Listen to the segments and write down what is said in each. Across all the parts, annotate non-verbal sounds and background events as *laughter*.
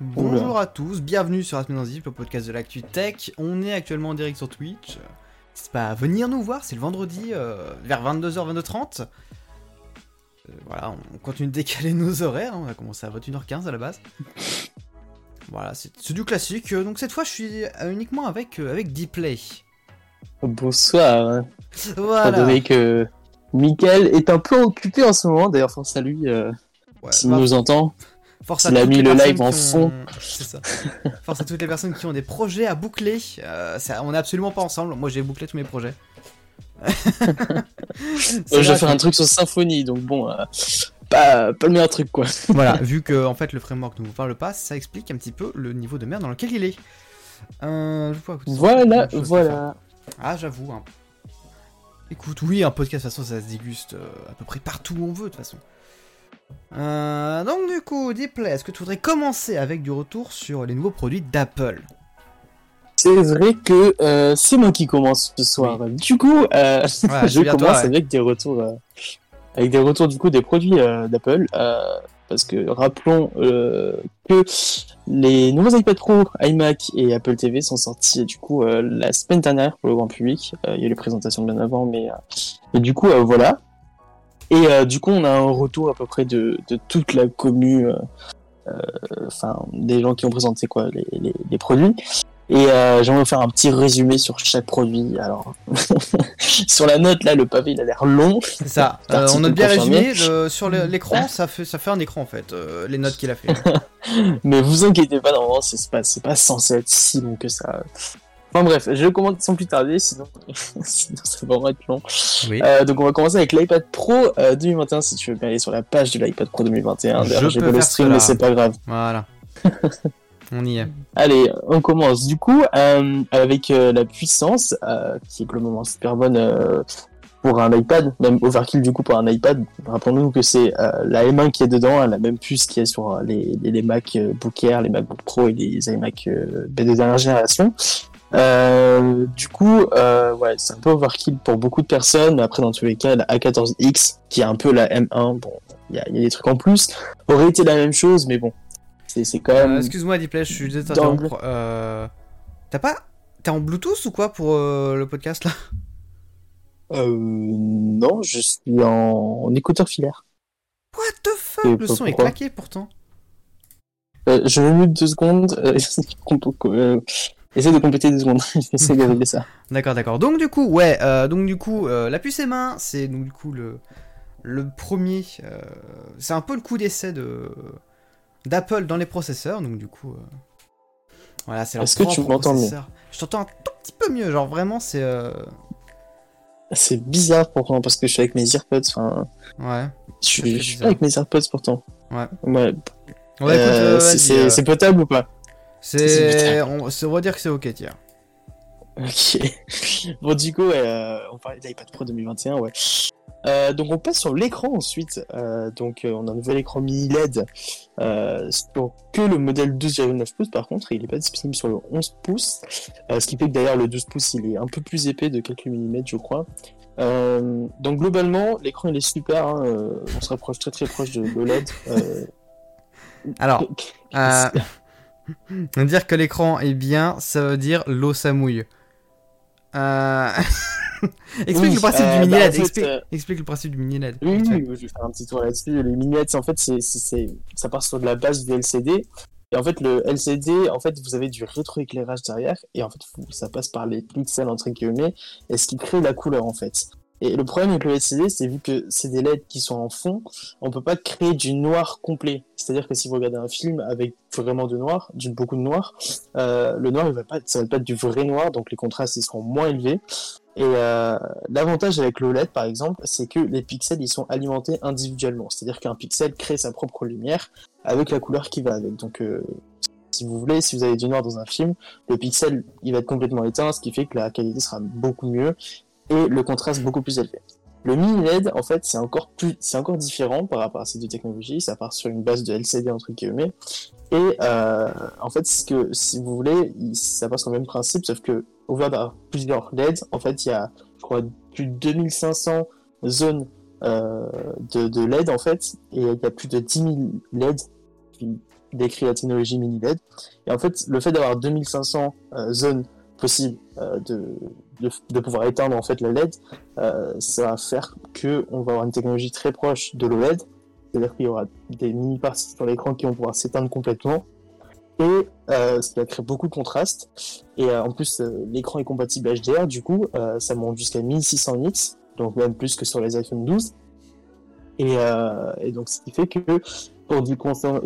Bonjour à tous, bienvenue sur Asmen Zip, le podcast de l'actu tech. On est actuellement en direct sur Twitch. C'est pas à venir nous voir, c'est le vendredi euh, vers 22h, 22h30. Euh, voilà, on continue de décaler nos horaires, hein, on a commencé à 21h15 à la base. Voilà, c'est du classique. Euh, Donc cette fois, je suis uniquement avec, euh, avec Dplay. Bonsoir. Étant Voilà. donné que Michael est un peu occupé en ce moment, d'ailleurs, force à lui euh, Ouais, s'il bah, nous entend. Force il a toutes mis les le personnes live en qui fond. ont- C'est ça. Force à toutes les personnes qui ont des projets à boucler. Euh, ça- on est absolument pas ensemble. Moi, j'ai bouclé tous mes projets. *laughs* Je vais faire un truc sur Symfony, donc bon, euh, pas, pas le meilleur truc quoi. *laughs* voilà, vu que en fait le framework ne vous parle pas, ça explique un petit peu le niveau de merde dans lequel il est. Euh, je vois, Voilà, voilà. Ah, j'avoue. hein. Écoute, oui, un podcast, de toute façon, ça se déguste à peu près partout où on veut, de toute façon. Euh, donc, du coup, Dplay, est-ce que tu voudrais commencer avec du retour sur les nouveaux produits d'Apple? C'est vrai que euh, c'est moi qui commence ce soir. Du coup, euh, *laughs* je commence toi, ouais. avec des retours, avec des retours du coup des produits d'Apple, parce que rappelons que les nouveaux iPad Pro, iMac et Apple TV sont sortis du coup la semaine dernière pour le grand public. Il y a eu les présentations bien avant, mais, mais du coup voilà. Et euh, du coup, on a un retour à peu près de, de toute la commu, euh, euh, enfin des gens qui ont présenté quoi les, les, les produits. Et j'aimerais faire un petit résumé sur chaque produit. Alors, *laughs* sur la note, là, le pavé, il a l'air long. C'est ça. *laughs* On note bien confirmé. résumé. le- sur l'écran, *laughs* ça fait, ça fait un écran, en fait, les notes qu'il a fait. Mais vous inquiétez pas, normalement, c'est pas, c'est pas censé être si long que ça. Enfin bref, je commence sans plus tarder, sinon, *laughs* sinon ça va vraiment être long. Oui. Euh, donc on va commencer avec l'iPad Pro euh, 2021, si tu veux bien aller sur la page de l'iPad Pro 2021. Je D'ailleurs, j'ai pas le stream, cela. mais c'est pas grave. Voilà. *laughs* on y est. Allez, on commence. Du coup, euh, avec euh, la puissance, euh, qui est pour le moment super bonne euh, pour un iPad, même overkill du coup pour un iPad. Rappelons-nous que c'est euh, la M1 qui est dedans, hein, la même puce qui est sur euh, les, les, les Mac euh, Book Air, les MacBook Pro et les iMac euh, de dernière génération. Euh, du coup, euh, ouais, c'est un peu overkill pour beaucoup de personnes, mais après dans tous les cas, la A14X, qui est un peu la M1, bon, il y a, il y a des trucs en plus, aurait été la même chose, mais bon, c'est quand même... Euh, Excuse-moi, Dplay, je suis désolé. Euh, T'as pas. T'es en Bluetooth ou quoi pour le podcast là? Euh, non, je suis en, en écouteur filaire. What the fuck? Et Le son est claqué pourtant. Euh, je me mute deux secondes. *laughs* Essaie de compléter deux secondes. *laughs* J'essaie de régler ça. *laughs* D'accord, d'accord. Donc du coup, ouais, euh, donc du coup, euh, la puce M1, c'est donc du coup le le premier. euh, c'est un peu le coup d'essai de d'Apple dans les processeurs. Donc du coup, voilà, c'est leur Est-ce que tu m'entends mieux. Je t'entends un tout petit peu mieux. Genre vraiment, c'est euh, C'est bizarre pourtant parce que je suis avec mes AirPods. Enfin, ouais. je suis, je avec mes AirPods pourtant. Ouais. Ouais. Ouais, Euh, euh, euh, c'est potable ou pas? C'est on, on va dire que c'est ok, tiens. Ok. *laughs* Bon, du coup, euh, on parlait de l'iPad Pro 2021, ouais. Euh, donc, on passe sur l'écran ensuite. Euh, donc, euh, on a un nouvel écran mini LED sur que le modèle 12,9 pouces. Par contre, il n'est pas disponible sur le 11 pouces. Ce qui fait que d'ailleurs, le 12 pouces, il est un peu plus épais de quelques millimètres, je crois. Donc, globalement, l'écran, il est super. hein, on se rapproche très très proche de l'OLED. Alors, *laughs* *laughs* dire que l'écran est bien, ça veut dire l'eau ça mouille. Euh... *laughs* explique Oui, le principe euh, du mini bah, en LED. fait, explique, euh, explique le principe du mini LED. Oui, je vais faire un petit tour là-dessus. Les mini-LEDs, en fait, c'est, ça part sur de la base du LCD. Et en fait, le LCD, en fait, vous avez du rétroéclairage derrière. Et en fait, ça passe par les pixels, entre guillemets, et ce qui crée la couleur, en fait. Et le problème avec le LCD, c'est vu que c'est des LED qui sont en fond, on peut pas créer du noir complet. C'est-à-dire que si vous regardez un film avec vraiment de noir, beaucoup de noir, euh, le noir, il va pas, ça va pas être du vrai noir, donc les contrastes, ils seront moins élevés. Et euh, l'avantage avec l'OLED, par exemple, c'est que les pixels, ils sont alimentés individuellement. C'est-à-dire qu'un pixel crée sa propre lumière avec la couleur qui va avec. Donc, euh, si vous voulez, si vous avez du noir dans un film, le pixel, il va être complètement éteint, ce qui fait que la qualité sera beaucoup mieux et le contraste beaucoup plus élevé. Le mini LED, en fait, c'est encore plus, c'est encore différent par rapport à ces deux technologies. Ça part sur une base de LCD entre guillemets. Et euh, en fait, ce que, si vous voulez, ça passe sur le même principe, sauf que au lieu d'avoir plusieurs LED, en fait, il y a, je crois, plus de 2500 zones euh, de, LED en fait, et il y a plus de 10 000 LED qui décrit la technologie mini LED. Et en fait, le fait d'avoir 2500 zones possibles de, de, pouvoir éteindre en fait la LED, ça va faire que on va avoir une technologie très proche de l'OLED. C'est-à-dire qu'il y aura des mini parties dans l'écran qui vont pouvoir s'éteindre complètement et euh, va créer beaucoup de contraste. Et euh, en plus, euh, l'écran est compatible HDR, du coup, ça monte jusqu'à 1600 nits, donc même plus que sur les iPhone 12. Et, et donc, ce qui fait que pour du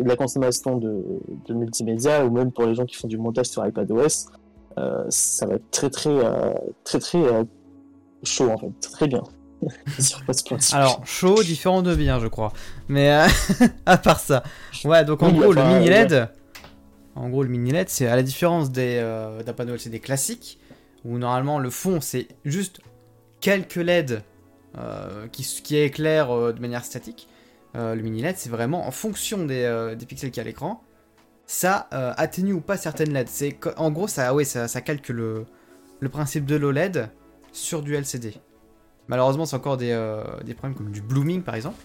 la consommation de, de, multimédia, ou même pour les gens qui font du montage sur iPadOS, ça va être très très très très, chaud en fait, très bien. *laughs* Alors, chaud, différent de bien, je crois. Mais *laughs* à part ça. Ouais, donc en gros, le mini LED, en gros, le mini LED, c'est à la différence des, euh, d'un panneau LCD classique, où normalement le fond c'est juste quelques LED euh, qui, qui éclairent euh, de manière statique. le mini LED, c'est vraiment en fonction des, pixels qu'il y a à l'écran, ça atténue ou pas certaines LED. C'est, en gros, ça, ouais, ça, ça calque le, le principe de l'OLED sur du LCD. Malheureusement, c'est encore des, des problèmes comme du blooming par exemple,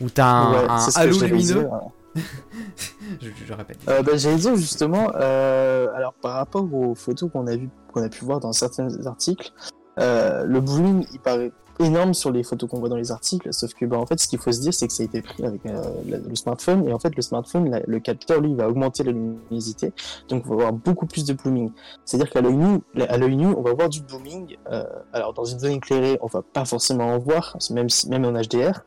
où tu as un, halo lumineux. *laughs* je, répète. Euh, bah, J'allais dire justement, euh, alors par rapport aux photos qu'on a, vu, qu'on a pu voir dans certains articles, euh, le blooming il paraît énorme sur les photos qu'on voit dans les articles, sauf que bah, en fait ce qu'il faut se dire c'est que ça a été pris avec euh, le smartphone et en fait le smartphone, le capteur lui va augmenter la luminosité, donc on va avoir beaucoup plus de blooming. C'est-à-dire qu'à l'œil nu, nu on va voir du blooming. Euh, alors dans une zone éclairée on va pas forcément en voir, même si même en HDR,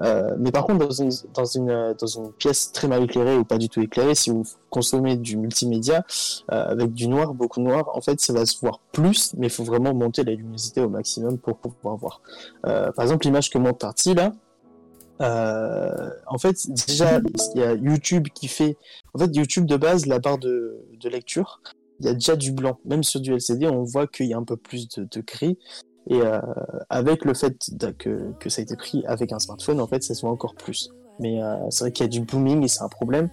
euh, mais par contre, dans une, dans, une, dans une pièce très mal éclairée ou pas du tout éclairée, si vous consommez du multimédia euh, avec du noir, beaucoup noir, en fait, ça va se voir plus, mais il faut vraiment monter la luminosité au maximum pour, pouvoir voir. Euh, par exemple, l'image que montre Tarty là, euh, en fait, déjà, il y a YouTube qui fait. En fait, YouTube de base, la barre de, de lecture, il y a déjà du blanc. Même sur du LCD, on voit qu'il y a un peu plus de, de gris. Et euh, avec le fait que, que, ça a été pris avec un smartphone, en fait, ça se voit encore plus. Mais euh, c'est vrai qu'il y a du booming et c'est un problème.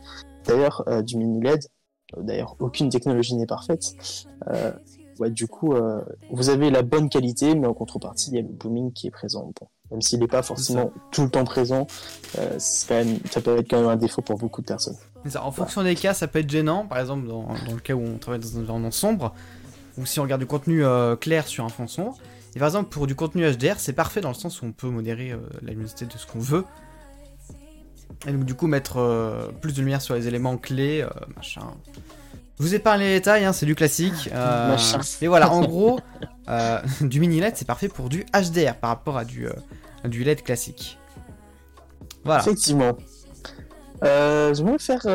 D'ailleurs, euh, du mini LED, d'ailleurs, aucune technologie n'est parfaite. ouais, du coup, vous avez la bonne qualité, mais en contrepartie, il y a le booming qui est présent. Bon, même s'il n'est pas forcément tout le temps présent, quand même, ça peut être quand même un défaut pour beaucoup de personnes. En fonction des cas, ça peut être gênant. Par exemple, dans, dans, le cas où on travaille dans un environnement sombre, ou si on regarde du contenu clair sur un fond sombre, et par exemple, pour du contenu HDR, c'est parfait dans le sens où on peut modérer euh, la luminosité de ce qu'on veut. Et donc, du coup, mettre euh, plus de lumière sur les éléments clés, euh, machin. Je vous ai parlé les détails, hein, c'est du classique. et voilà, en gros, *laughs* du mini LED, c'est parfait pour du HDR par rapport à du, du LED classique. Voilà. Effectivement. je vais faire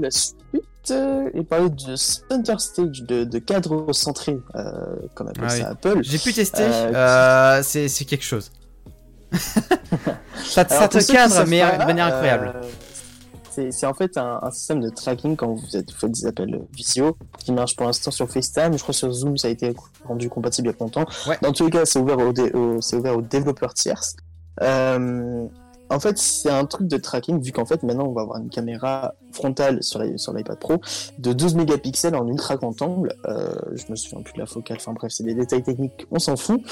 la suite et parler de center stage, de, de cadre centré, euh, comme appelle ah ça Apple. J'ai pu tester, euh, euh, c'est quelque chose. *laughs* ça, te cadre, mais de manière incroyable. c'est en fait un, système de tracking quand vous, êtes, faites des appels visio qui marche pour l'instant sur FaceTime. Je crois que sur Zoom ça a été rendu compatible il y a longtemps. Dans tous les cas, c'est ouvert, au, ouvert aux développeurs tierces. Euh, en fait, c'est un truc de tracking, vu qu'en fait, maintenant, on va avoir une caméra frontale sur l'iPad Pro de 12 mégapixels en ultra grand angle. Je me souviens plus de la focale, enfin bref, c'est des détails techniques, on s'en fout.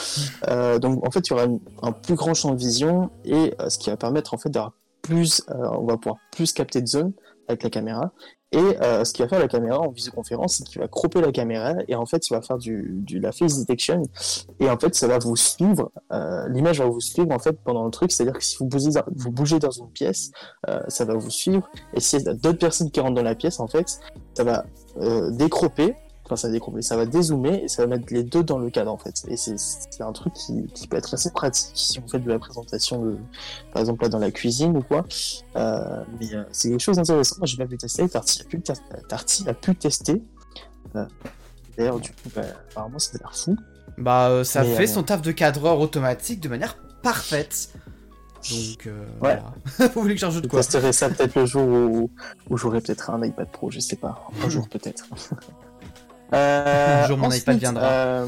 Euh, donc, en fait, il y aura un plus grand champ de vision et euh, ce qui va permettre, en fait, d'avoir plus, on va pouvoir plus capter de zones avec la caméra et euh, ce qu'il va faire la caméra en visioconférence, c'est qu'il va cropper la caméra et en fait, il va faire du, du la face detection et en fait, ça va vous suivre. Euh, L'image va vous suivre en fait pendant le truc, c'est-à-dire que si vous bougez, vous bougez dans une pièce, euh, ça va vous suivre. Et s'il y a d'autres personnes qui rentrent dans la pièce, en fait, ça va euh, décroper ça ça va dézoomer et ça va mettre les deux dans le cadre en fait. Et c'est un truc qui, qui, peut être assez pratique si vous faites de la présentation, de, par exemple là dans la cuisine ou quoi. Euh, mais euh, c'est quelque chose d'intéressant. Moi j'ai pas pu tester, Tarty a pu, Tarty a pu tester. Euh, d'ailleurs du coup bah, apparemment ça a l'air fou. Bah ça fait son taf de cadreur automatique de manière parfaite. Donc, euh, ouais. voilà. *laughs* Vous voulez que j'ajoute quoi? Je testerai ça peut-être le jour où, où j'aurai peut-être un iPad Pro, je sais pas. Un jour peut-être. *laughs* Euh, un jour mon iPad viendra. Euh,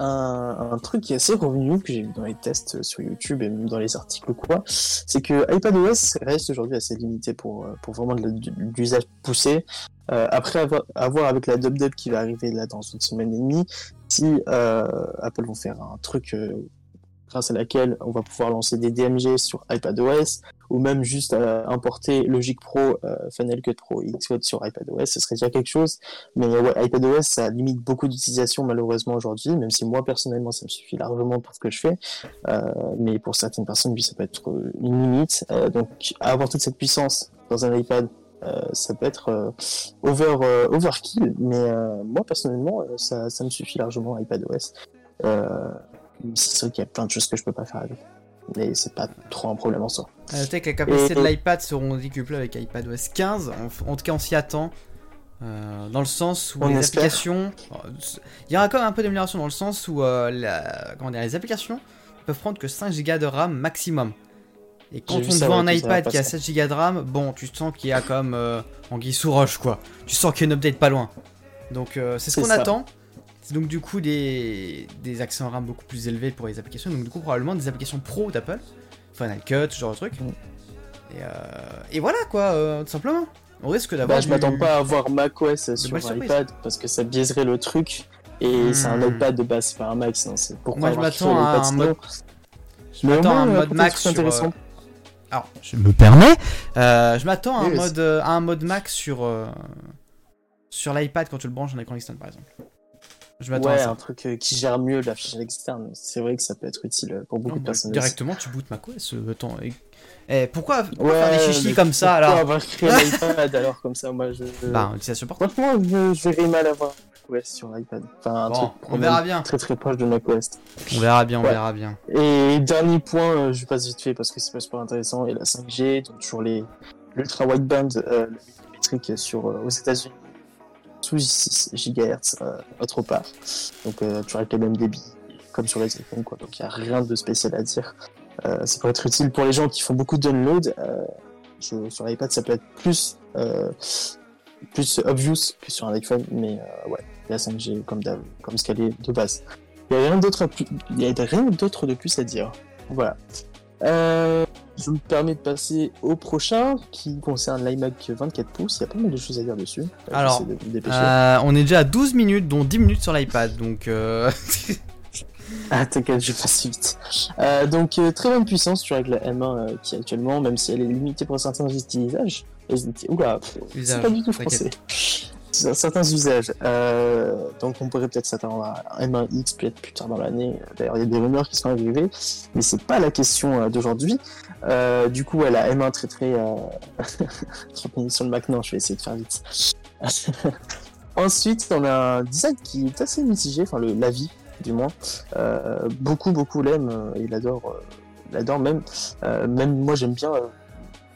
un, truc qui est assez revenu, que j'ai vu dans les tests sur YouTube et même dans les articles ou quoi, c'est que iPadOS reste aujourd'hui assez limité pour, euh, pour vraiment de l'usage poussé. après avoir, avoir, avec la DubDub qui va arriver là dans une semaine et demie, si Apple vont faire un truc grâce à laquelle on va pouvoir lancer des DMG sur iPadOS, ou même juste euh, importer Logic Pro, euh, Final Cut Pro Xcode sur iPadOS, ce serait déjà quelque chose. Mais iPadOS, ça limite beaucoup d'utilisation malheureusement aujourd'hui, même si moi personnellement, ça me suffit largement pour ce que je fais. Euh, mais pour certaines personnes, oui, ça peut être une limite. donc, avoir toute cette puissance dans un iPad, ça peut être over, overkill, mais moi personnellement, ça, ça, me suffit largement iPadOS. C'est vrai qu'il y a plein de choses que je peux pas faire avec mais c'est pas trop un problème en soi. Euh, que les capacités de l'iPad seront décuplées avec iPadOS 15, en, tout cas on s'y attend. Euh, dans le sens où les applications. Il y aura quand même un peu d'amélioration dans le sens où euh, comment dire, les applications peuvent prendre que 5 Go de RAM maximum. Et quand on te voit un iPad qui a 7 Go de RAM, bon, tu sens qu'il y a comme en guise sous roche quoi. Tu sens qu'il y a une update pas loin. Donc c'est ce qu'on attend. C'est donc du coup des, des accès en RAM beaucoup plus élevés pour les applications, donc du coup probablement des applications pro d'Apple, Final Cut, ce genre de truc. Mm. Et, euh, et, voilà quoi, euh, tout simplement. On risque d'avoir. Bah, je m'attends pas à avoir macOS sur iPad parce que ça biaiserait le truc. Et c'est un iPad de base, c'est pas un Mac, sinon c'est pourquoi Moi je m'attends à un mode. Je m'attends à un mode Mac sur. Intéressant. Alors, je me permets. Euh, je m'attends à, un mode, à un mode Mac sur, sur l'iPad quand tu le branches en écran externe par exemple. Je m'attends ouais, à un truc euh, qui gère mieux l'affichage externe. C'est vrai que ça peut être utile euh, pour beaucoup de personnes. Directement, tu bootes macOS. Euh, attends, eh, pourquoi, pourquoi faire des chichis comme ça alors avoir créé l'iPad alors comme ça Moi, je. *laughs* Bah, ça supporte. Franchement, je, je verrais mal avoir macOS sur l'iPad. Enfin, un truc on verra bien. Très très proche de macOS. On verra bien, on verra bien. Et dernier point, je passe vite fait parce que c'est pas super intéressant. Et la 5G, donc sur les l'ultra wideband, euh, le millimétrique sur aux États-Unis sous 6 GHz euh, autre part. Donc euh, tu auras le même débit comme sur les iPhones quoi. Donc il n'y a rien de spécial à dire. Euh, ça peut être utile pour les gens qui font beaucoup de download. sur l'iPad ça peut être plus plus obvious que sur un iPhone, mais ouais, la 5G comme, comme ce qu'elle est de base. Il n'y a rien d'autre de plus à dire. Voilà. Euh, je me permets de passer au prochain qui concerne l'iMac 24 pouces. Il y a pas mal de choses à dire dessus. Alors, euh, on est déjà à 12 minutes, dont 10 minutes sur l'iPad. Donc. Euh... *laughs* ah, t'inquiète, je passe vite. Euh, donc, euh, très bonne puissance sur la M1 qui actuellement, même si elle est limitée pour certains utilisages. Oula, c'est pas du tout français certains usages. Euh, donc on pourrait peut-être s'attendre à un M1X peut-être plus tard dans l'année. D'ailleurs, il y a des rumeurs qui sont arrivées, mais c'est pas la question euh, d'aujourd'hui. Euh, du coup, elle a M1 très très. *laughs* 30 minutes sur le Mac, non, je vais essayer de faire vite. *laughs* Ensuite, on a un design qui est assez mitigé, enfin l'avis du moins. beaucoup beaucoup l'aiment, il adore, il adore même. même moi j'aime bien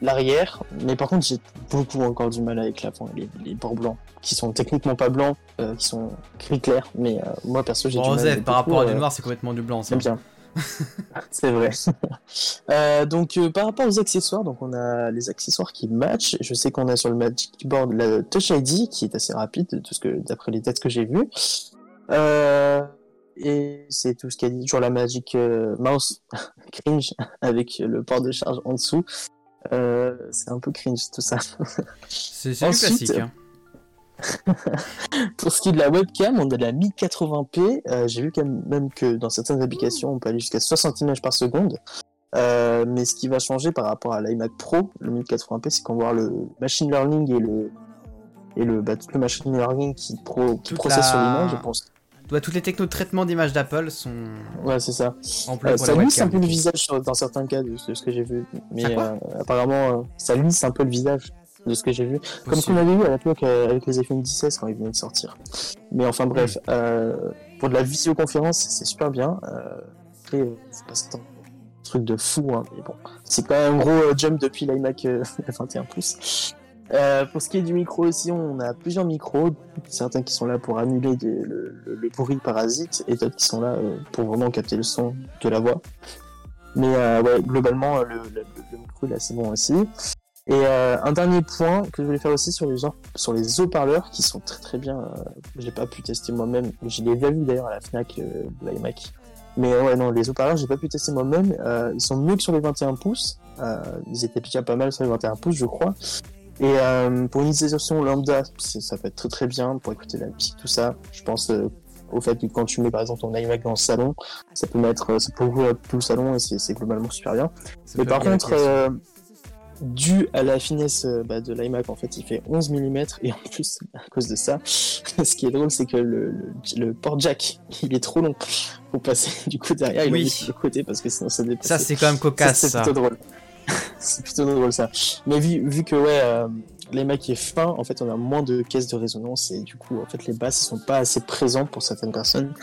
l'arrière, mais par contre j'ai beaucoup encore du mal avec l'avant, les, les bords blancs, qui sont techniquement pas blancs, euh, qui sont gris clair, mais euh, moi perso j'ai du mal. par rapport à du euh, noir, c'est complètement du blanc. C'est bien. *laughs* c'est vrai. *laughs* donc par rapport aux accessoires, donc on a les accessoires qui matchent. Je sais qu'on a sur le Magic Board la Touch ID qui est assez rapide, tout ce que d'après les tests que j'ai vus. et c'est tout ce qu'il y a dit sur la Magic Mouse *laughs* cringe avec le port de charge en dessous. Euh, c'est un peu cringe tout ça. C'est classique. Hein. *laughs* pour ce qui est de la webcam, on a de la 1080p. Euh, j'ai vu quand même que dans certaines applications, on peut aller jusqu'à 60 images par seconde. Euh, mais ce qui va changer par rapport à l'iMac Pro, le 1080p, c'est qu'on va voir le machine learning et le et le, bah, le machine learning qui, pro, qui processe sur l'image. Je pense toutes les technos de traitement d'image d'Apple sont. Ouais, c'est ça. Euh, ça lisse un peu le visage dans certains cas de, ce que j'ai vu. Mais euh, apparemment, euh, ça lisse un peu le visage de ce que j'ai vu. Comme ce qu'on avait vu à l'époque avec les iPhone 16 quand ils venaient de sortir. Mais enfin, bref, pour de la visioconférence, c'est super bien. après, c'est pas un truc de fou, hein, mais bon. C'est pas un gros jump depuis l'iMac *laughs* 21 Plus. Euh, pour ce qui est du micro aussi, on a plusieurs micros, certains qui sont là pour annuler le, le, bruit parasite et d'autres qui sont là euh, pour vraiment capter le son de la voix. Mais euh, ouais, globalement, le, micro est assez bon aussi. Et un dernier point que je voulais faire aussi sur les, sur les haut-parleurs qui sont très très bien. j'ai pas pu tester moi-même, je l'ai déjà vu d'ailleurs à la Fnac de l'iMac. Mais ouais, non, les haut-parleurs, j'ai pas pu tester moi-même. ils sont mieux que sur les 21 pouces. ils étaient déjà pas mal sur les 21 pouces, je crois. Et euh, pour une utilisation lambda, ça peut être très très bien pour écouter la musique, tout ça. Je pense euh, au fait que quand tu mets par exemple ton iMac dans le salon, ça peut mettre, ça peut ouvrir tout le salon et c'est globalement super bien. Ça Mais par bien contre, euh, dû à la finesse euh, bah, de l'iMac, en fait, il fait 11 mm et en plus, *laughs* à cause de ça, *laughs* ce qui est drôle, c'est que le, le, le port jack, il est trop long. Faut passer *laughs* du coup derrière, il Oui. est mis de côté parce que sinon ça dépasse. Ça, c'est quand même cocasse, c'est plutôt drôle. *laughs* c'est plutôt drôle ça. Mais vu, vu que ouais, euh, l'iMac est fin, en fait, on a moins de caisses de résonance et du coup, en fait, les basses sont pas assez présentes pour certaines personnes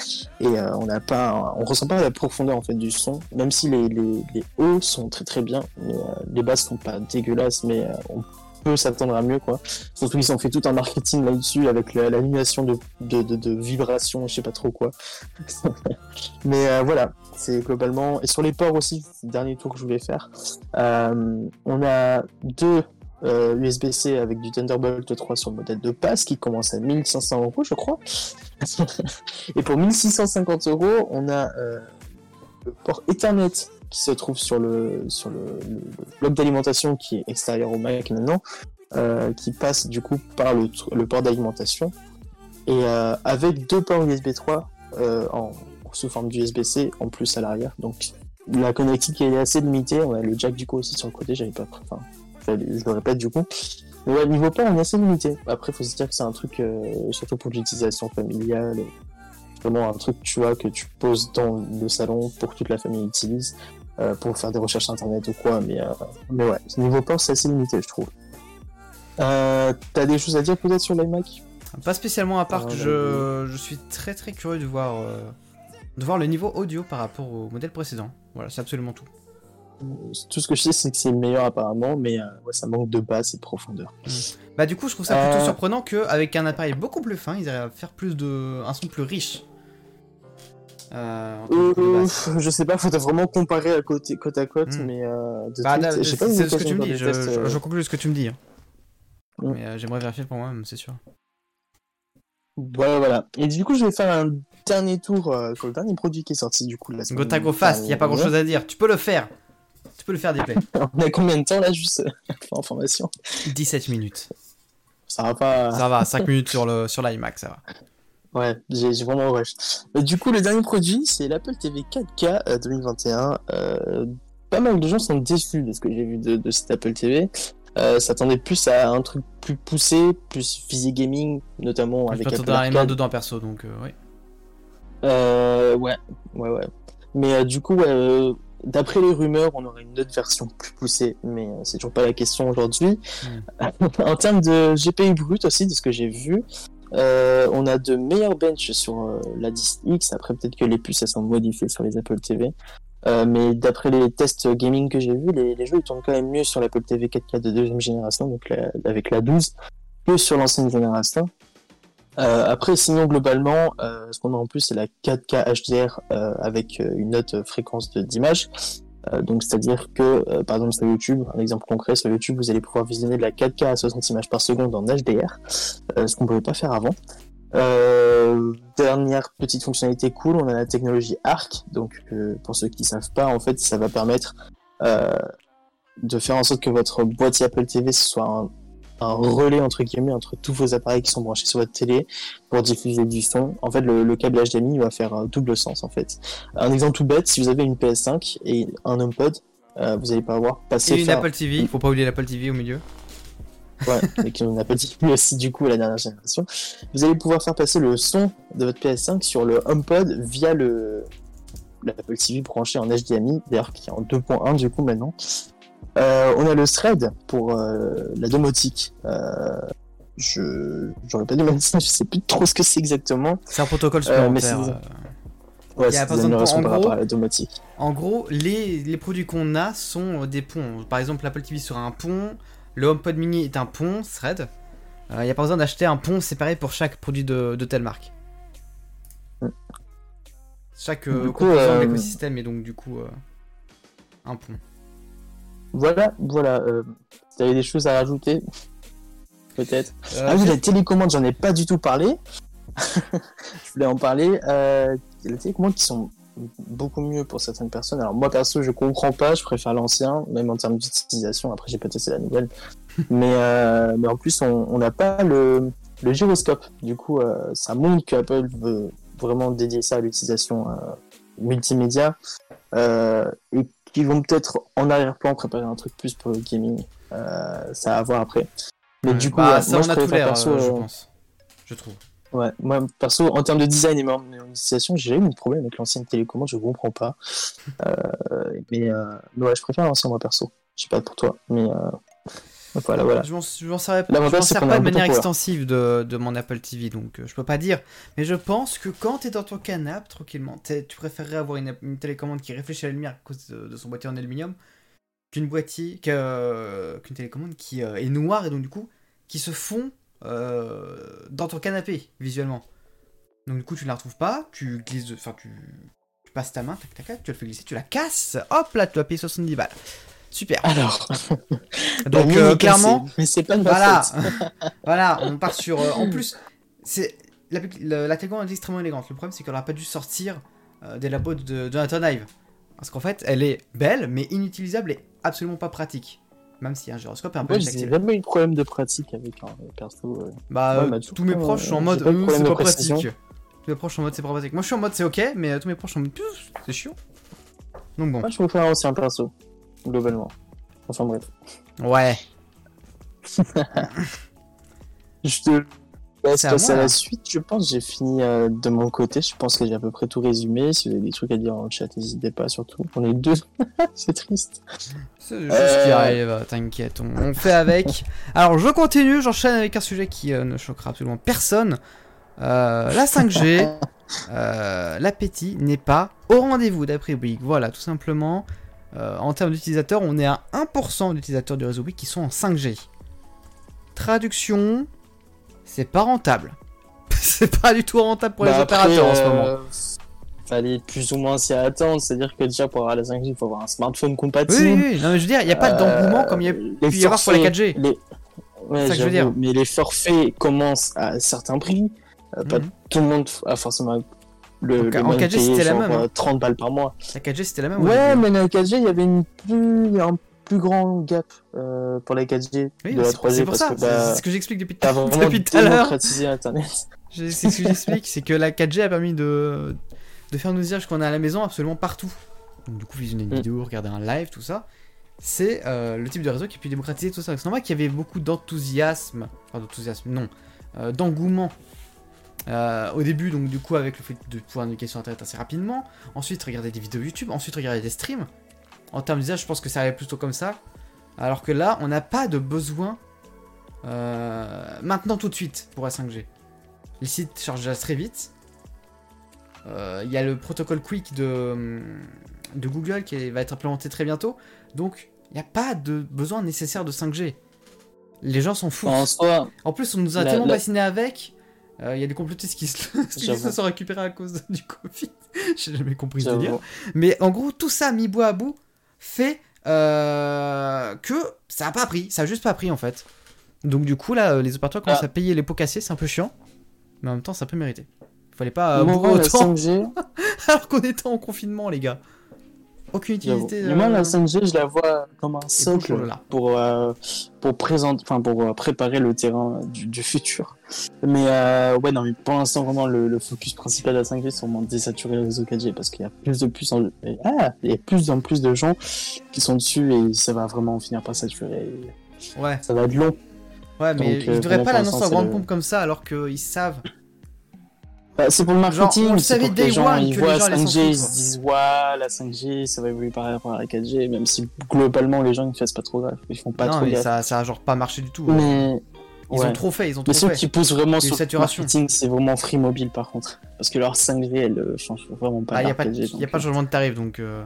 et euh, on n'a pas, on ressent pas la profondeur en fait du son, même si les, les, les hauts sont très très bien, euh, les basses sont pas dégueulasses, mais euh, on peut s'attendre à mieux quoi. Surtout qu'ils ont fait tout un marketing là-dessus avec la- l'animation de, de, de, de vibrations, je sais pas trop quoi. *laughs* mais voilà, globalement et sur les ports aussi, dernier tour que je voulais faire. Euh, on a deux euh, USB-C avec du Thunderbolt 3 sur le modèle de passe qui commence à 1500 euros, je crois. *laughs* Et pour 1650 euros, on a euh, le port Ethernet qui se trouve sur le, sur le, bloc d'alimentation qui est extérieur au Mac maintenant, euh, qui passe du coup par le, le port d'alimentation. Et euh, avec deux ports USB 3 euh, en, sous forme d'USB-C en plus à l'arrière. Donc la connectique est assez limitée. On a le jack du coup aussi sur le côté, j'avais pas. Enfin, je le répète du coup. Mais ouais, niveau port, on est assez limité. Après, faut se dire que c'est un truc, euh, surtout pour l'utilisation familiale, vraiment un truc, tu vois, que tu poses dans le salon pour que toute la famille utilise, euh, pour faire des recherches internet ou quoi. Mais, euh, mais ouais, niveau port, c'est assez limité, je trouve. T'as des choses à dire peut-être sur l'iMac Pas spécialement à part que je, je suis très très curieux de voir, de voir le niveau audio par rapport au modèle précédent. Voilà, c'est absolument tout. Tout ce que je sais, c'est que c'est meilleur apparemment, mais euh, ouais, ça manque de basse et de profondeur. Bah du coup, je trouve ça plutôt Euh. surprenant qu'avec un appareil beaucoup plus fin, ils arrivent à faire plus de... un son plus riche. Euh, Euh, je sais pas, faut vraiment comparer à côté, côte à côte, Hmm. mais euh, de Bah, c'est ce que tu me dis, je, tests, je, euh, je conclus ce que tu me dis. hein. Mm. Mais euh, j'aimerais vérifier pour moi-même, c'est sûr. Voilà, voilà. Et du coup, je vais faire un dernier tour euh, sur le dernier produit qui est sorti du coup de la semaine. Go tag go fast, y a pas grand chose à dire. Tu peux le faire. Tu peux le faire, Display. *laughs* On a combien de temps là, juste euh, pour information? 17 minutes. Ça va pas. Ça va, 5 minutes sur le sur l'iMac, ça va. Ouais, j'ai vraiment rush. Mais du coup, le dernier produit, c'est l'Apple TV 4K euh, 2021. Euh, pas mal de gens sont déçus de ce que j'ai vu de, de cet Apple TV. Euh, s'attendaient plus à un truc plus poussé, plus physique gaming, notamment avec Apple donner les mains Arcade. dedans perso, donc euh, oui. Euh, ouais, ouais, ouais. Mais euh, du coup, ouais, euh, d'après les rumeurs, on aurait une autre version plus poussée, mais euh, c'est toujours pas la question aujourd'hui. *laughs* en termes de GPU brut aussi, de ce que j'ai vu, euh, on a de meilleurs bench sur euh, la 10X. Après, peut-être que les puces elles sont modifiées sur les Apple TV. Euh, mais d'après les tests gaming que j'ai vus, les, les jeux ils tournent quand même mieux sur l'Apple TV 4K de deuxième génération, donc la- avec la 12, que sur l'ancienne génération. Euh, après, sinon, globalement, euh, ce qu'on a en plus, c'est la 4K HDR euh, avec une haute fréquence d'image. Euh, donc, c'est-à-dire que, euh, par exemple, sur YouTube, un exemple concret, sur YouTube, vous allez pouvoir visionner de la 4K à 60 images par seconde en HDR, euh, ce qu'on ne pouvait pas faire avant. Dernière petite fonctionnalité cool, on a la technologie ARC. Donc, pour ceux qui ne savent pas, en fait, ça va permettre de faire en sorte que votre boîtier Apple TV soit un, un relais entre guillemets entre tous vos appareils qui sont branchés sur votre télé pour diffuser du son. En fait, le, le câble HDMI va faire un double sens en fait. Un exemple tout bête, si vous avez une PS5 et un HomePod, euh, vous allez pas avoir passé Et une faire- Apple TV, il faut pas oublier l'Apple TV au milieu. ouais, et qui on Apple TV aussi du coup à la dernière génération. Vous allez pouvoir faire passer le son de votre PS5 sur le HomePod via le l'Apple TV branché en HDMI, d'ailleurs qui est en 2.1 du coup maintenant. Euh, on a le thread pour euh, la domotique. Euh, je j'aurais pas dû *laughs* mettre ça, je sais plus trop ce que c'est exactement. C'est un protocole supplémentaire. Ouais, Il y a pas de- en par gros- à la domotique. En gros, les, les produits qu'on a sont des ponts. Par exemple, l'Apple TV sera un pont, le HomePod mini est un pont, thread. Il n'y a pas besoin d'acheter un pont séparé pour chaque produit de, de telle marque. Mm. Chaque Du coup, composant de l'écosystème est donc du coup un pont. Voilà, voilà. Euh, tu avais des choses à rajouter Peut-être. Euh, Ah oui, la télécommande, j'en ai pas du tout parlé. *laughs* je voulais en parler. Euh, les télécommandes qui sont beaucoup mieux pour certaines personnes. Alors moi perso, je comprends pas, je préfère l'ancien, même en termes d'utilisation. Après, j'ai pas testé la nouvelle. *laughs* mais, euh, mais en plus, on n'a pas le, le gyroscope. Du coup, euh, ça montre qu'Apple veut vraiment dédier ça à l'utilisation euh, multimédia euh, et qui vont peut-être en arrière-plan préparer un truc plus pour le gaming. Euh, ça à voir après. Mais du coup, bah, ouais, ça, moi on je a tout préfère l'air, perso. euh, je euh, pense. Je trouve. Ouais, moi perso, en termes de design et même d'utilisation, j'ai eu un problème avec l'ancienne télécommande, je comprends pas. *laughs* Euh, mais, euh, mais ouais, je préfère l'ancien moi perso. Je sais pas pour toi, mais voilà, voilà. Je m'en sers pas de manière power. extensive de, de mon Apple TV, donc euh, je peux pas dire. Mais je pense que quand t'es dans ton canapé, tranquillement, tu préférerais avoir une, une télécommande qui réfléchit à la lumière à cause de, de son boîtier en aluminium qu'une boîtier, euh, qu'une télécommande qui euh, est noire et donc du coup qui se fond euh, dans ton canapé visuellement. Donc du coup tu ne la retrouves pas, tu glisses, enfin tu, tu passes ta main, tac tac tac, tu la fais glisser, tu la casses, hop là tu vas payer 70 balles. Super. Alors, *laughs* Donc mine euh, clairement, mais c'est pas de ma voilà, faute. *laughs* voilà, on part sur. euh, en plus, c'est la, la, la est extrêmement élégante. Le problème, c'est qu'elle n'aurait pas dû sortir euh, des labos de Jonathan Ive. Parce qu'en fait, elle est belle, mais inutilisable et absolument pas pratique. Même si un gyroscope est un peu Moi, j'ai jamais eu de problème de pratique avec un perso. euh. Bah, Ouais, euh, bah, tous mes proches sont en mode, pas de c'est de pas précision. pratique. Tous mes proches sont en mode, c'est pas pratique. Moi, je suis en mode, c'est ok, mais euh, tous mes proches sont en mode, c'est chiant. Donc bon, Moi, je préfère un ancien perso, globalement. Enfin bref. ouais. *laughs* Je te laisse passer à la suite. Je pense j'ai fini euh, de mon côté. Je pense que j'ai à peu près tout résumé. Si vous avez des trucs à dire en chat, n'hésitez pas surtout. On est deux. *laughs* c'est triste. C'est des choses qui Euh. arrivent, t'inquiète, on, on fait avec. *laughs* Alors je continue, j'enchaîne avec un sujet qui euh, ne choquera absolument personne. Euh, la 5G, euh, l'appétit n'est pas au rendez-vous d'après Bouygues. Voilà, tout simplement. Euh, en termes d'utilisateurs, on est à 1% d'utilisateurs du réseau Bouygues qui sont en 5G. Traduction, c'est pas rentable. *laughs* c'est pas du tout rentable pour les Bah, après, opérateurs en ce euh, moment. Fallait plus ou moins s'y attendre. C'est-à-dire que déjà, pour avoir la 5G, il faut avoir un smartphone Oui, compatible. oui, oui, non mais je veux dire, il n'y a pas d'engouement comme il y a Euh, pu y avoir pour la 4G. les- Ouais, C'est ça que je veux dire. Mais les forfaits commencent à certains prix. Euh, Pas Mhm. tout le monde a forcément le, en moyen de 4G, payer c'était la même, hein. euh, 30 balles par mois. La 4G c'était la même. Ouais, mais la 4G, il y avait une plus... a un plus grand gap euh, pour la 4G Oui, de mais la c'est 3G c'est pour parce ça, c'est bah, c'est ce que j'explique depuis, *laughs* tout à l'heure. Internet. *laughs* C'est ce que j'explique, c'est que la 4G a permis de, de faire nous dire qu'on est à la maison absolument partout. Donc, du coup, visionner une Mm. vidéo, regarder un live, tout ça. C'est euh, le type de réseau qui a pu démocratiser tout ça. C'est normal qu'il y avait beaucoup d'enthousiasme, enfin d'enthousiasme, non, euh, d'engouement. Euh, au début, donc du coup, avec le fait de pouvoir naviguer sur Internet assez rapidement. Ensuite, regarder des vidéos YouTube. Ensuite, regarder des streams. En termes d'usage, je pense que ça allait plutôt comme ça. Alors que là, on n'a pas de besoin euh, maintenant tout de suite pour la 5G. Les sites chargent déjà très vite. Euh, Il y a le protocole Quick de, de Google qui va être implémenté très bientôt. Donc, il n'y a pas de besoin nécessaire de 5G. Les gens s'en foutent. en soi, En plus, on nous a La- tellement la- avec. Euh, Il y a des complotistes qui se, *laughs* qui J'avoue. se sont récupérés à cause du Covid. *laughs* J'ai jamais compris ce délire. Mais en gros, tout ça mis bout à bout fait euh, que ça a pas pris. Ça a juste pas pris en fait. Donc du coup, là, euh, les opérateurs commencent Ah. à payer les pots cassés, c'est un peu chiant. Mais en même temps, c'est un peu mérité. Fallait pas euh, la autant 5G, *laughs* alors qu'on était en confinement, les gars. Aucune utilité. Moi, euh, la 5G, je la vois comme un socle pour, euh, pour, présenter, enfin, pour euh, préparer le terrain du, du futur. Mais euh, ouais, non, mais pour l'instant, vraiment, le, le focus principal de la 5G, c'est vraiment de désaturer le réseau 4G parce qu'il y a plus de plus en, ah, il y a plus en plus de gens qui sont dessus et ça va vraiment finir par saturer. Ouais, Ça va être long. ouais, mais Donc, ils euh, devraient pas l'annoncer en grande pompe comme ça alors qu'ils savent. Bah, c'est pour le Genre, marketing, on le c'est savait pour que les gens ils les voient gens allaient s'en 5G, ils se disent ouais, la 5G, ça va évoluer par rapport à la 4G, même si globalement les gens ils fassent pas trop gaffe, ils font pas non, trop mais gaffe. ça, ça a genre pas marché du tout. Mais Ils ouais. ont trop fait, ils ont Mais trop ceux fait. qui poussent vraiment sur le marketing, c'est vraiment Free Mobile par contre. Parce que leur 5G, elle euh, change vraiment pas. Ah, il n'y a, pas de- 4G, y a donc, pas de euh, changement de tarif, donc... Euh...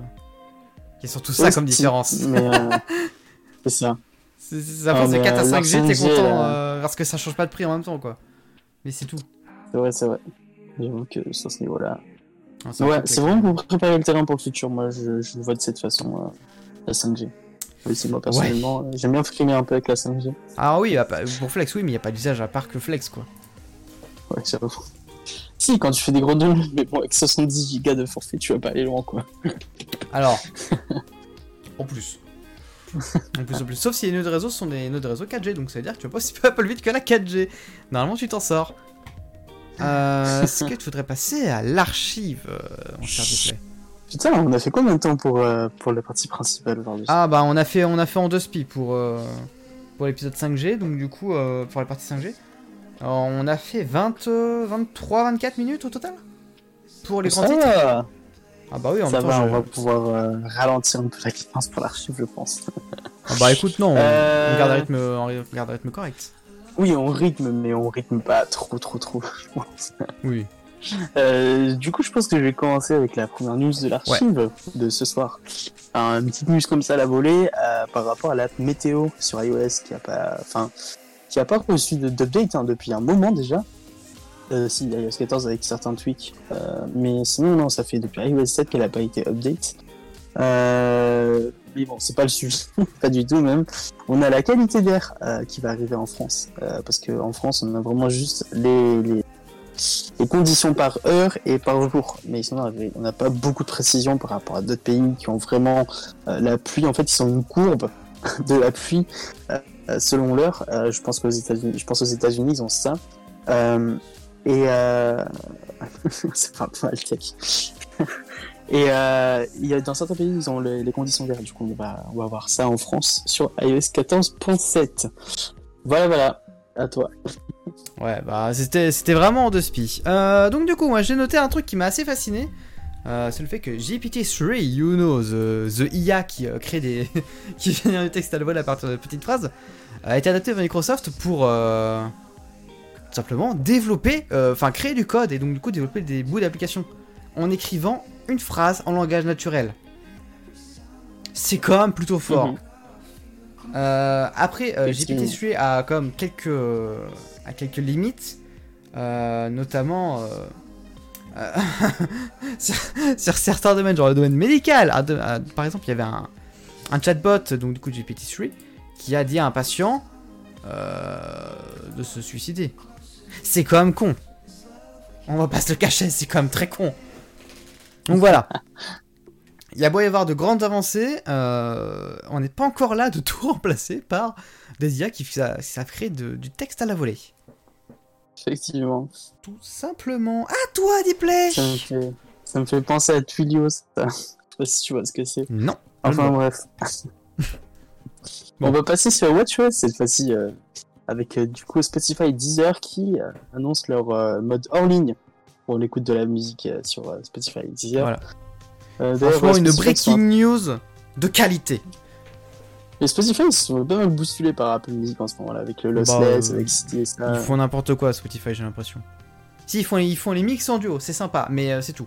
Il y a surtout ça ouais, comme différence. Mais euh, *laughs* c'est ça. C'est ça Ah, passe de mais, 4 à euh, leur 5G, t'es 5G, content, euh, parce que ça change pas de prix en même temps, quoi. Mais c'est tout. C'est vrai, c'est vrai. J'avoue que sur ce niveau-là. Ah, c'est Ouais, c'est vraiment pour préparer le terrain pour le futur. Moi, je, vois de cette façon, euh, la 5G. Oui, c'est moi personnellement. euh, J'aime bien frimer un peu avec la 5G. Ah oui, bah, pour Flex, oui, mais il n'y a pas d'usage à part que Flex, quoi. Ouais, j'avoue. Si, quand tu fais des gros downloads, mais bon, avec 70 gigas de forfait, tu vas pas aller loin, quoi. Alors, *laughs* en plus. En plus, en plus. Sauf si les nœuds de réseau sont des nœuds de réseau 4G, donc ça veut dire que tu vas pas aussi peu vite que la 4G. Normalement, tu t'en sors. Euh, *laughs* Est-ce que tu voudrais passer à l'archive, euh, mon cher Display Putain, on a fait combien de temps pour, euh, pour la partie principale aujourd'hui? Ah bah on a fait on a fait en deux spi pour euh, pour l'épisode 5G donc du coup euh, pour la partie 5G. Alors, on a fait 20 euh, 23 24 minutes au total pour les grands Ça titres. va, Ah bah oui en ça même va, temps. on je- va pouvoir ralentir un peu la cadence pour l'archive, je pense. Ah bah écoute non, on- on garde un rythme on garde un rythme correct. Oui, on rythme, mais on rythme pas trop, trop, trop, *laughs* je pense. Oui. Euh, du coup, je pense que je vais commencer avec la première news de l'archive de ce soir. Un une petite news comme ça à la volée euh, par rapport à la météo sur iOS qui a pas, enfin, qui a pas reçu d'update hein, depuis un moment déjà. Euh, si iOS 14 avec certains tweaks, euh, mais sinon non, ça fait depuis iOS 7 qu'elle a pas été update. Mais bon, c'est pas le sujet, *laughs* pas du tout même. On a la qualité d'air euh, qui va arriver en France, euh, parce que en France, on a vraiment juste les, les conditions par heure et par jour. Mais sinon, on n'a pas beaucoup de précision par rapport à d'autres pays qui ont vraiment euh, la pluie. En fait, ils sont une courbe *laughs* de la pluie selon l'heure. Je pense qu'aux États-Unis, je pense aux États-Unis, ils ont ça. Et *laughs* c'est pas mal. Et euh, y a dans certains pays, ils ont les, conditions d'air. Du coup, on va, on va voir ça en France sur iOS 14.7. Voilà, voilà. À toi. Ouais, bah c'était c'était vraiment en deux spi. Euh, donc du coup, moi j'ai noté un truc qui m'a assez fasciné. Euh, c'est le fait que GPT-3, you know, the, the IA qui euh, crée des. *laughs* qui génère du texte à la voix à partir de petites phrases, a été adapté par Microsoft pour. tout simplement développer, enfin créer du code et donc du coup développer des bouts d'application en écrivant une phrase en langage naturel. C'est quand même plutôt fort. Mhm. Euh, après, euh, Effectivement. GPT-3 a comme quelques, a quelques limites, euh, notamment euh, euh, *laughs* sur, sur certains domaines, genre le domaine médical. Ah, de- par exemple, il y avait un, un chatbot, donc du coup GPT-3, qui a dit à un patient euh, de se suicider. C'est quand même con. On va pas se le cacher, c'est quand même très con. Donc voilà. *laughs* Il y a beau y avoir de grandes avancées, euh, on n'est pas encore là de tout *laughs* remplacer par des IA qui sa- qui savent créer de- du texte à la volée. Effectivement. Tout simplement. À toi, Diplay Ça me fait, ça me fait penser à Twilio, ça. *laughs* Je sais pas si tu vois ce que c'est. Non. Enfin bref. Bon. On va passer sur WatchOS cette fois-ci euh, avec euh, du coup Spotify et Deezer qui euh, annoncent leur euh, mode hors ligne pour l'écoute de la musique euh, sur euh, Spotify. Voilà. Euh, Franchement, une breaking news de qualité. Les Spotify ils sont pas mal bousculés par Apple Music en ce moment-là avec le lossless, euh, avec City et ça. Ils font n'importe quoi, Spotify, j'ai l'impression. Si, ils font, ils font les mix en duo, c'est sympa, mais euh, c'est tout.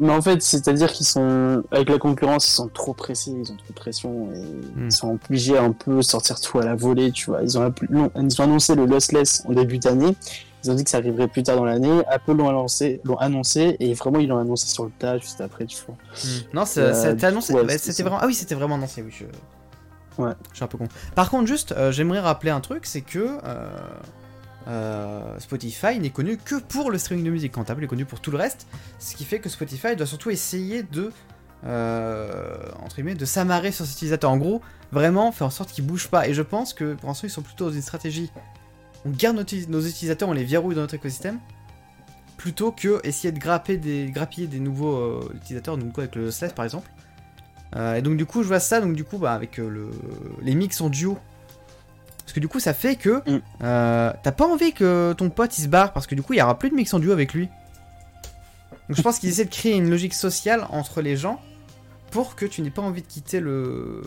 Mais en fait, c'est-à-dire qu'ils sont avec la concurrence, ils sont trop pressés, ils ont trop de pression et Hmm. ils sont obligés à un peu sortir tout à la volée, tu vois. Ils ont, ils ont annoncé le lossless en début d'année. Ils ont dit que ça arriverait plus tard dans l'année. Apple l'ont annoncé, l'ont annoncé et vraiment ils l'ont annoncé sur le tas juste après, tu vois. Non, ça a été du annoncé. ouais, bah, c'était vraiment. Ah oui, c'était vraiment annoncé, oui. Je... Ouais. Je suis un peu con. Par contre, juste, euh, j'aimerais rappeler un truc, c'est que euh, euh, Spotify n'est connu que pour le streaming de musique. Quand Apple est connu pour tout le reste, ce qui fait que Spotify doit surtout essayer de entre guillemets, de s'amarrer sur ses utilisateurs. En gros, vraiment faire en sorte qu'ils bougent pas. Et je pense que pour l'instant, ils sont plutôt dans une stratégie. On garde nos, uti- nos utilisateurs, on les verrouille dans notre écosystème, plutôt que essayer de grapper des, grappiller des nouveaux euh, utilisateurs, donc avec le Slash par exemple. Euh, et donc du coup, je vois ça, donc du coup, bah, avec euh, le, les mix en duo. Parce que du coup, ça fait que Mm. t'as pas envie que ton pote il se barre, parce que du coup, il y aura plus de mix en duo avec lui. Donc je pense qu'ils essaient de créer une logique sociale entre les gens pour que tu n'aies pas envie de quitter le.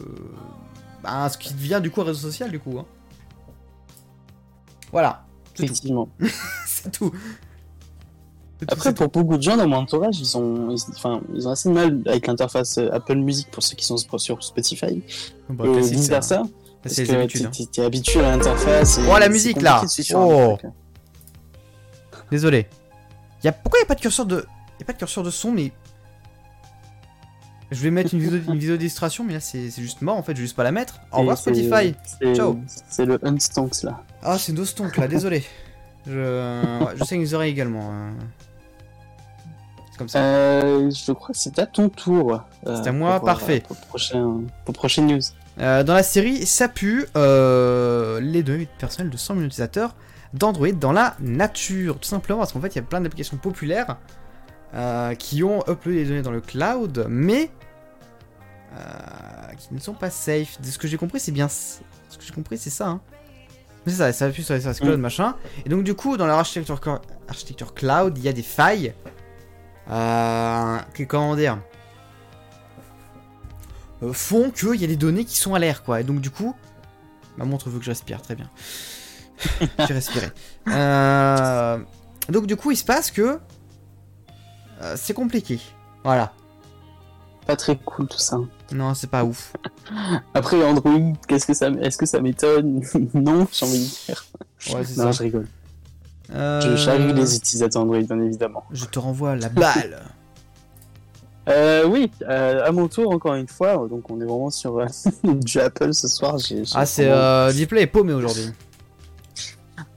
Bah, ce qui devient du coup un réseau social, du coup. hein. Voilà. Effectivement. *laughs* C'est tout. Après, pour beaucoup de gens dans mon entourage, ils ont, ils, enfin, ils ont assez de mal avec l'interface euh, Apple Music pour ceux qui sont sur Spotify tout. Bah, et classique, vice ça. versa. Parce c'est les que habitudes. hein. t'es- t'es habitué à l'interface. Oh, la musique, là. Oh. Désolé. Y a... Pourquoi y a pas de curseur de. Y a pas de curseur de son, mais. Je vais mettre une vidéo, *laughs* une vidéo d'illustration, mais là c'est juste mort en fait, je vais juste pas la mettre. Au revoir Spotify. Ciao. C'est le Unstonks là. Ah, c'est Dostonk là, désolé. Je, *laughs* ouais, je saigne les oreilles également. euh. C'est comme ça. Euh, je crois que c'est à ton tour. euh, C'est à moi, pour, parfait. euh, Pour, prochain, pour prochaine news. Euh, dans la série, ça pue. euh, les données personnelles de 100 millions d'utilisateurs d'Android dans la nature. Tout simplement parce qu'en fait, il y a plein d'applications populaires euh, qui ont uploadé les données dans le cloud, mais euh, qui ne sont pas safe. De ce que j'ai compris, c'est bien. Ce que j'ai compris, c'est ça. Hein. C'est ça, ça appuie sur les services cloud, Mm. machin. Et donc, du coup, dans leur architecture, architecture cloud, il y a des failles. Euh, qui, comment dire euh, font qu'il y a des données qui sont à l'air, quoi. Et donc, du coup, ma montre veut que je respire, très bien. *laughs* J'ai respiré. Donc, du coup, il se passe que euh, c'est compliqué. Voilà. Pas très cool tout ça. Non, c'est pas ouf. Après Android, qu'est-ce que ça, est-ce que ça m'étonne? *laughs* Non, j'ai envie de dire. Ouais, c'est Non, ça. je rigole. Euh, Je charrie les utilisateurs Android, bien évidemment. je te renvoie la balle. *laughs* Euh, oui, euh, à mon tour, encore une fois. Donc, on est vraiment sur euh, *laughs* du Apple ce soir. J'ai, j'ai ah, c'est vraiment- Display est paumé aujourd'hui.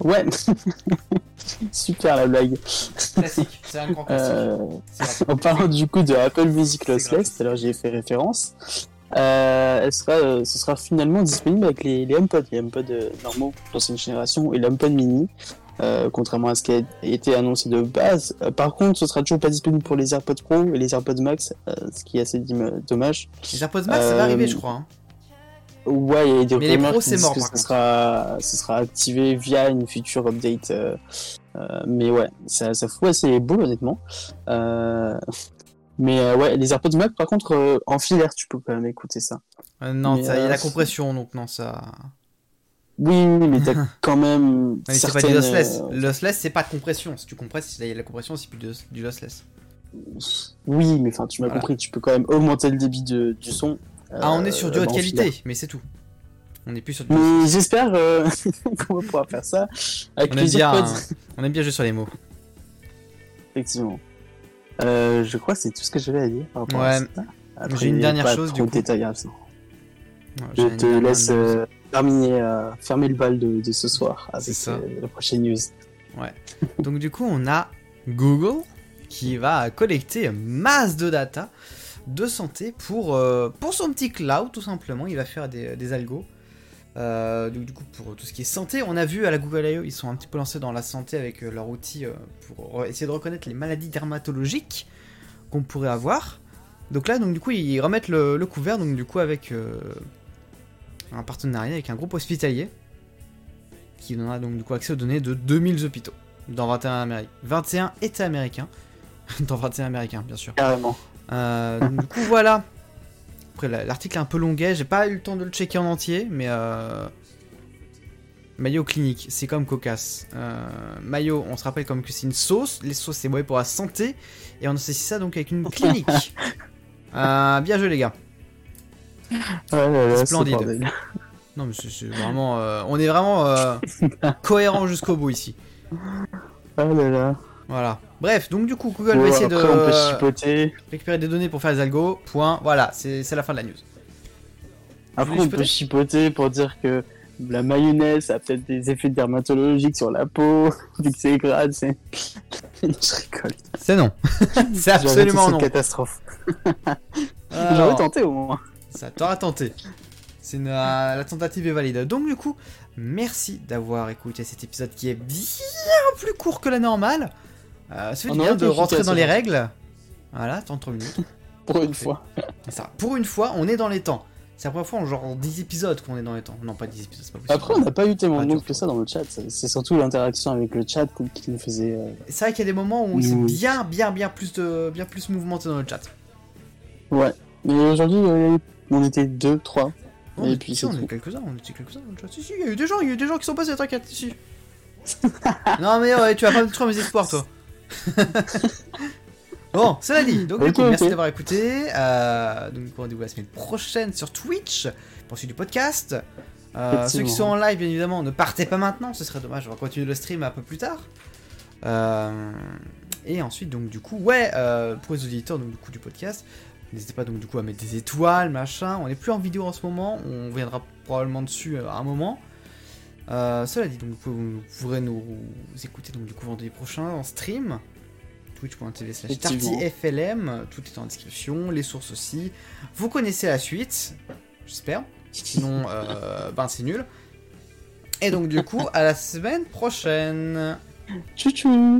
Ouais. *laughs* Super la blague. Classique, c'est un grand Euh, C'est en parlant du coup de Apple Music Lossless, l'heure j'y ai fait référence. Euh, elle sera, euh, ce sera finalement disponible avec les, les HomePod, les HomePod euh, normaux d'ancienne génération et l'HomePod mini, euh, contrairement à ce qui a été annoncé de base. Euh, par contre, ce sera toujours pas disponible pour les AirPods Pro et les AirPods Max, euh, ce qui est assez dommage. Les AirPods Max, ça va Euh, arriver, je crois. hein. Ouais, il y a des Mais les pros, c'est mort, que par ce sera, ce sera activé via une future update. euh, euh, mais ouais, ça, ça fout assez beau, honnêtement. Euh, *laughs* mais ouais, les AirPods Max, par contre, en filaire, tu peux quand même écouter ça. Non, mais, ça, il y a la compression, donc non, ça. Oui, mais t'as *laughs* quand même. Non, mais c'est pas du certaines, lossless. Lossless, c'est pas de compression. Si tu compresses, il y a la compression, c'est plus de- du lossless. Oui, mais enfin, tu m'as Voilà. compris, tu peux quand même augmenter le débit de, du son. Ah, on est sur du euh, haute en qualité, filaire. mais c'est tout. On est plus sur du. Mais j'espère euh, *laughs* qu'on va pouvoir faire ça avec On aime bien, hein, on aime bien jouer sur les mots. Effectivement. Euh, je crois que c'est tout ce que j'avais à dire par rapport à Ouais. ça. Après, J'ai une dernière pas chose, trop du de coup. à ça. Ouais, Je te laisse euh, terminer, euh, fermer le bal de, de ce soir avec C'est ça. la prochaine news. Donc du coup, on a Google qui va collecter masse de data de santé pour, euh, pour son petit cloud, tout simplement. Il va faire des, des algos. Euh, du coup, pour tout ce qui est santé, on a vu à la Google I.O., ils sont un petit peu lancés dans la santé avec euh, leur outil euh, pour essayer de reconnaître les maladies dermatologiques qu'on pourrait avoir. Donc là, donc du coup, ils remettent le, couvert, donc du coup, avec euh, un partenariat avec un groupe hospitalier qui donnera donc du coup accès aux données de 2000 hôpitaux dans 21, Améri- 21 États américains. *laughs* dans 21 américains, bien sûr. Carrément. Euh, donc, du coup, voilà. Après, la- l'article est un peu longuet, j'ai pas eu le temps de le checker en entier, mais. Euh... Mayo clinique, c'est comme cocasse. Euh, mayo, on se rappelle comme que c'est une sauce. Les sauces, c'est mauvais pour la santé. Et on associe ça donc avec une clinique. *laughs* Bien joué, les gars. Ouais, Splendide. Non, mais c'est vraiment. euh, on est vraiment euh, *laughs* cohérent jusqu'au bout ici. Ah là là. Voilà. Bref, donc du coup, Google va essayer de après, on peut chipoter. récupérer des données pour faire des algos. Point. Voilà, c'est la fin de la news. Après, on peut chipoter pour dire que la mayonnaise a peut-être des effets dermatologiques sur la peau, *laughs* vu que c'est grade, c'est. *laughs* je rigole. C'est non. *laughs* c'est absolument non. catastrophe. Alors, J'aurais tenté au moins. Ça t'aura tenté. C'est une- euh, la tentative est valide. Donc du coup, merci d'avoir écouté cet épisode qui est bien plus court que la normale. Euh, ça fait du bien de rentrer dans les règles. Voilà, 33 minutes. *laughs* Pour une fois. Ça. Pour une fois, on est dans les temps. C'est la première fois en genre 10 épisodes qu'on est dans les temps. Non, pas 10 épisodes, c'est pas possible. Après, on n'a pas eu tellement de monde que ça dans le chat. C'est surtout l'interaction avec le chat qui nous faisait. euh, C'est vrai qu'il y a des moments où c'est Mmh. bien, bien, bien plus de, bien plus mouvementé dans le chat. Ouais. Mais aujourd'hui, euh, on était deux, trois. Oh, Et mais puis si, c'est on est quelques-uns, on était quelques-uns dans le chat. Si, si, il y a eu des gens, il y a eu des gens qui sont passés, t'inquiète, si. *laughs* non, mais ouais, tu vas pas détruire mes espoirs, toi. *laughs* bon, cela dit, donc coup, merci d'avoir écouté. Euh, donc, rendez-vous la semaine prochaine sur Twitch pour suivre du podcast. Euh, ceux qui sont en live, bien évidemment, ne partez pas maintenant, ce serait dommage. On va continuer le stream un peu plus tard. Euh, et ensuite, donc, du coup, ouais, euh, pour les auditeurs donc, du coup, du podcast, n'hésitez pas donc du coup à mettre des étoiles, machin. On n'est plus en vidéo en ce moment, on viendra probablement dessus à un moment. Euh, cela dit, donc vous, vous pourrez nous écouter donc du coup vendredi prochain en stream. Twitch.tv slash. TartyFLM, tout est en description, les sources aussi. Vous connaissez la suite, j'espère. Sinon, euh, *laughs* ben c'est nul. Et donc du coup, à la semaine prochaine. Tchou tchous